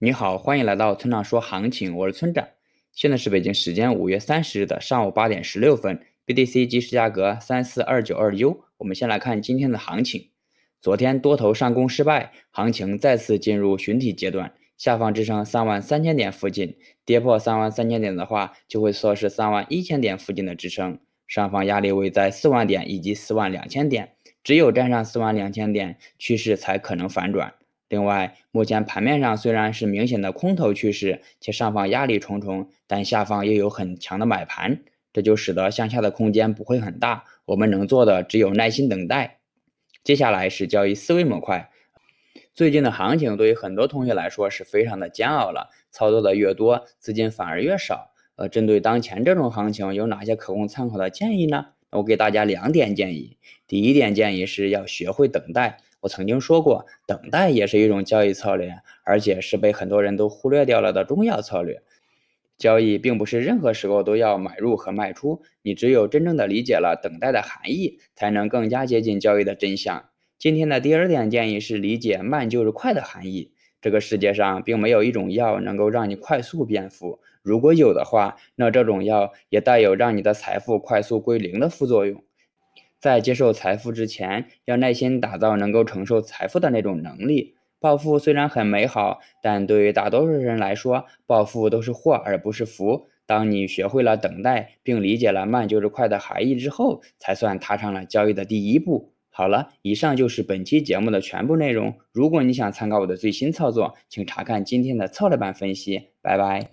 你好，欢迎来到村长说行情，我是村长。现在是北京时间五月三十日的上午八点十六分，BTC 即时价格三四二九二 U。我们先来看今天的行情。昨天多头上攻失败，行情再次进入寻底阶段，下方支撑三万三千点附近，跌破三万三千点的话，就会错失三万一千点附近的支撑。上方压力位在四万点以及四万两千点，只有站上四万两千点，趋势才可能反转。另外，目前盘面上虽然是明显的空头趋势，且上方压力重重，但下方又有很强的买盘，这就使得向下的空间不会很大。我们能做的只有耐心等待。接下来是交易思维模块。最近的行情对于很多同学来说是非常的煎熬了，操作的越多，资金反而越少。呃，针对当前这种行情，有哪些可供参考的建议呢？我给大家两点建议。第一点建议是要学会等待。我曾经说过，等待也是一种交易策略，而且是被很多人都忽略掉了的重要策略。交易并不是任何时候都要买入和卖出，你只有真正的理解了等待的含义，才能更加接近交易的真相。今天的第二点建议是理解慢就是快的含义。这个世界上并没有一种药能够让你快速变富，如果有的话，那这种药也带有让你的财富快速归零的副作用。在接受财富之前，要耐心打造能够承受财富的那种能力。暴富虽然很美好，但对于大多数人来说，暴富都是祸而不是福。当你学会了等待，并理解了慢就是快的含义之后，才算踏上了交易的第一步。好了，以上就是本期节目的全部内容。如果你想参考我的最新操作，请查看今天的策略版分析。拜拜。